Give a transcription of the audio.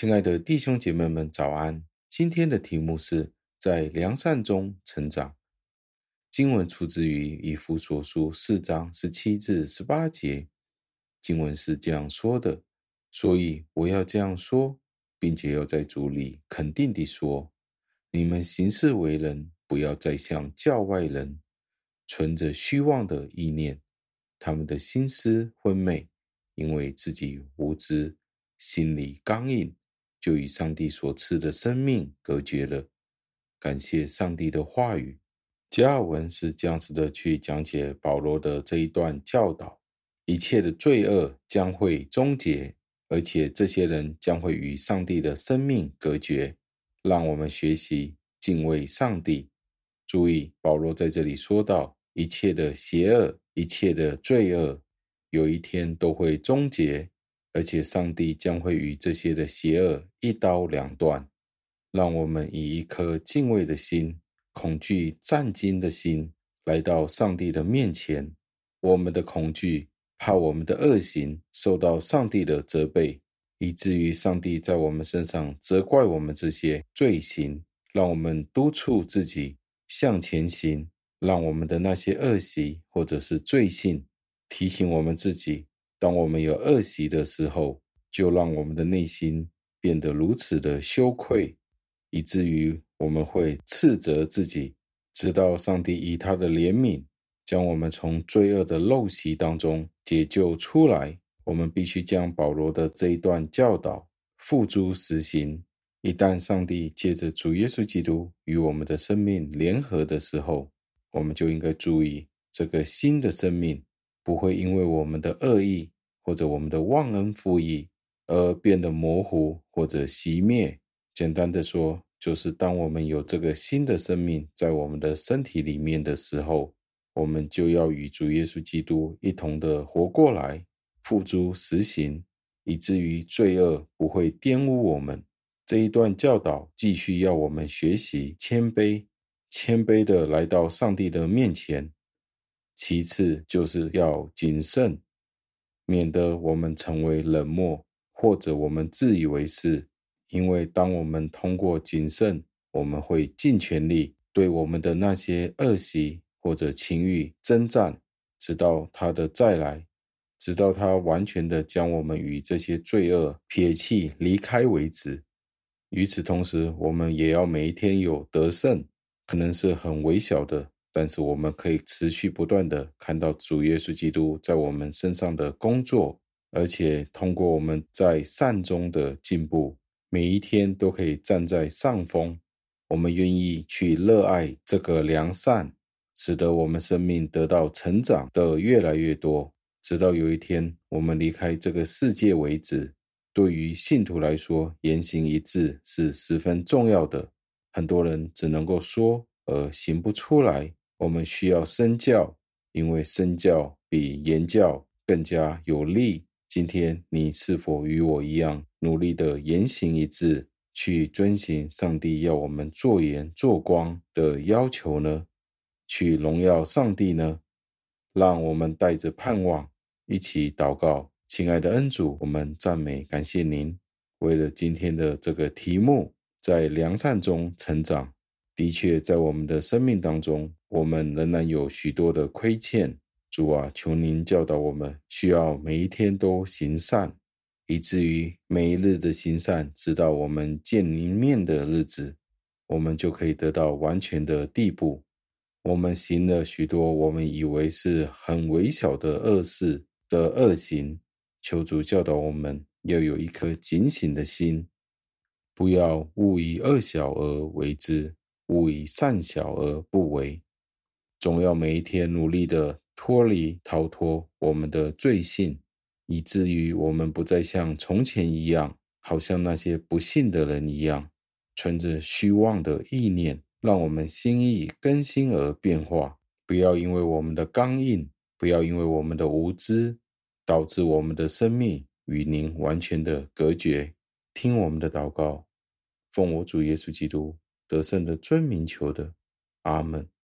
亲爱的弟兄姐妹们，早安！今天的题目是在良善中成长。经文出自于以弗所书四章十七至十八节。经文是这样说的：所以我要这样说，并且要在主里肯定地说，你们行事为人，不要再像教外人，存着虚妄的意念，他们的心思昏昧，因为自己无知，心里刚硬。就与上帝所赐的生命隔绝了。感谢上帝的话语。加尔文是这样子的去讲解保罗的这一段教导：一切的罪恶将会终结，而且这些人将会与上帝的生命隔绝。让我们学习敬畏上帝。注意，保罗在这里说到，一切的邪恶、一切的罪恶，有一天都会终结。而且，上帝将会与这些的邪恶一刀两断。让我们以一颗敬畏的心、恐惧战惊的心来到上帝的面前。我们的恐惧，怕我们的恶行受到上帝的责备，以至于上帝在我们身上责怪我们这些罪行，让我们督促自己向前行，让我们的那些恶习或者是罪性提醒我们自己。当我们有恶习的时候，就让我们的内心变得如此的羞愧，以至于我们会斥责自己，直到上帝以他的怜悯，将我们从罪恶的陋习当中解救出来。我们必须将保罗的这一段教导付诸实行。一旦上帝借着主耶稣基督与我们的生命联合的时候，我们就应该注意这个新的生命。不会因为我们的恶意或者我们的忘恩负义而变得模糊或者熄灭。简单的说，就是当我们有这个新的生命在我们的身体里面的时候，我们就要与主耶稣基督一同的活过来，付诸实行，以至于罪恶不会玷污我们。这一段教导继续要我们学习谦卑，谦卑的来到上帝的面前。其次就是要谨慎，免得我们成为冷漠，或者我们自以为是。因为当我们通过谨慎，我们会尽全力对我们的那些恶习或者情欲征战，直到他的再来，直到他完全的将我们与这些罪恶撇弃离开为止。与此同时，我们也要每一天有得胜，可能是很微小的。但是我们可以持续不断地看到主耶稣基督在我们身上的工作，而且通过我们在善中的进步，每一天都可以站在上风。我们愿意去热爱这个良善，使得我们生命得到成长的越来越多，直到有一天我们离开这个世界为止。对于信徒来说，言行一致是十分重要的。很多人只能够说，而行不出来。我们需要身教，因为身教比言教更加有力。今天你是否与我一样努力的言行一致，去遵行上帝要我们做盐做光的要求呢？去荣耀上帝呢？让我们带着盼望一起祷告，亲爱的恩主，我们赞美感谢您。为了今天的这个题目，在良善中成长。的确，在我们的生命当中，我们仍然有许多的亏欠。主啊，求您教导我们，需要每一天都行善，以至于每一日的行善，直到我们见您面的日子，我们就可以得到完全的地步。我们行了许多我们以为是很微小的恶事的恶行，求主教导我们要有一颗警醒的心，不要误以恶小而为之。勿以善小而不为，总要每一天努力的脱离、逃脱我们的罪性，以至于我们不再像从前一样，好像那些不信的人一样，存着虚妄的意念。让我们心意更新而变化，不要因为我们的刚硬，不要因为我们的无知，导致我们的生命与您完全的隔绝。听我们的祷告，奉我主耶稣基督。得胜的尊名求的，阿门。